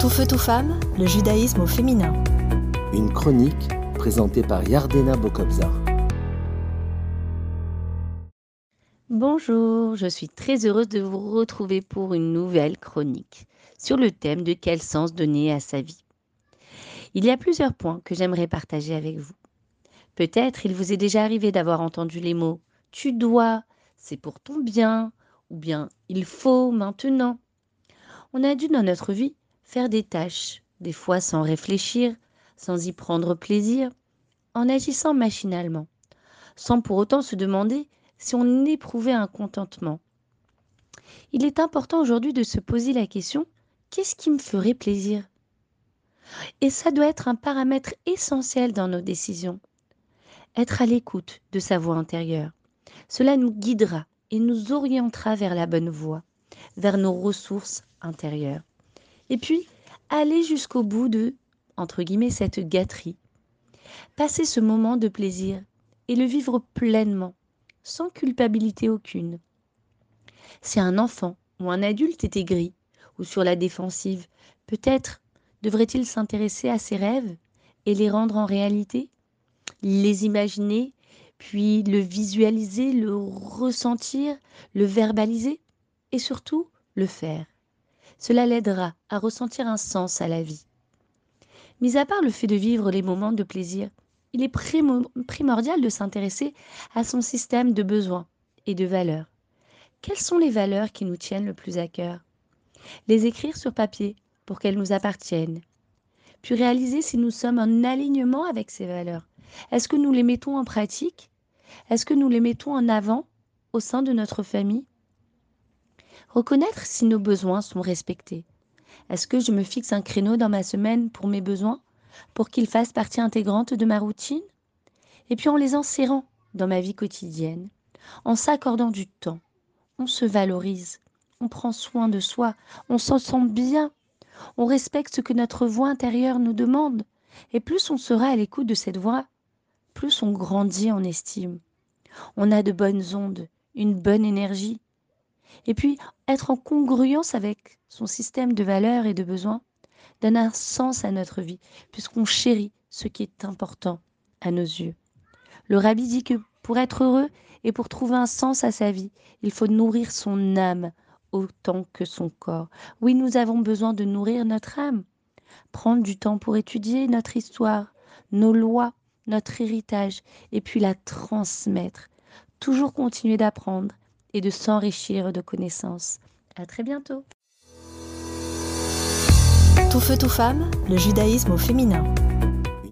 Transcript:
Tout feu, tout femme, le judaïsme au féminin. Une chronique présentée par Yardena Bokobzar. Bonjour, je suis très heureuse de vous retrouver pour une nouvelle chronique sur le thème de quel sens donner à sa vie. Il y a plusieurs points que j'aimerais partager avec vous. Peut-être il vous est déjà arrivé d'avoir entendu les mots tu dois, c'est pour ton bien, ou bien il faut maintenant. On a dû dans notre vie faire des tâches, des fois sans réfléchir, sans y prendre plaisir, en agissant machinalement, sans pour autant se demander si on éprouvait un contentement. Il est important aujourd'hui de se poser la question qu'est-ce qui me ferait plaisir? Et ça doit être un paramètre essentiel dans nos décisions. Être à l'écoute de sa voix intérieure. Cela nous guidera et nous orientera vers la bonne voie, vers nos ressources intérieures. Et puis, aller jusqu'au bout de, entre guillemets, cette gâterie. Passer ce moment de plaisir et le vivre pleinement, sans culpabilité aucune. Si un enfant ou un adulte est aigri ou sur la défensive, peut-être devrait-il s'intéresser à ses rêves et les rendre en réalité, les imaginer puis le visualiser, le ressentir, le verbaliser et surtout le faire. Cela l'aidera à ressentir un sens à la vie. Mis à part le fait de vivre les moments de plaisir, il est primordial de s'intéresser à son système de besoins et de valeurs. Quelles sont les valeurs qui nous tiennent le plus à cœur? Les écrire sur papier pour qu'elles nous appartiennent? Puis réaliser si nous sommes en alignement avec ces valeurs. Est-ce que nous les mettons en pratique? Est-ce que nous les mettons en avant au sein de notre famille? Reconnaître si nos besoins sont respectés. Est-ce que je me fixe un créneau dans ma semaine pour mes besoins, pour qu'ils fassent partie intégrante de ma routine? Et puis en les insérant dans ma vie quotidienne, en s'accordant du temps, on se valorise, on prend soin de soi, on s'en sent bien, on respecte ce que notre voix intérieure nous demande, et plus on sera à l'écoute de cette voix, plus on grandit en estime. On a de bonnes ondes, une bonne énergie. Et puis, être en congruence avec son système de valeurs et de besoins donne un sens à notre vie, puisqu'on chérit ce qui est important à nos yeux. Le rabbi dit que pour être heureux et pour trouver un sens à sa vie, il faut nourrir son âme autant que son corps. Oui, nous avons besoin de nourrir notre âme, prendre du temps pour étudier notre histoire, nos lois, notre héritage, et puis la transmettre. Toujours continuer d'apprendre et de s'enrichir de connaissances. À très bientôt. Tout feu, tout femme, le judaïsme au féminin.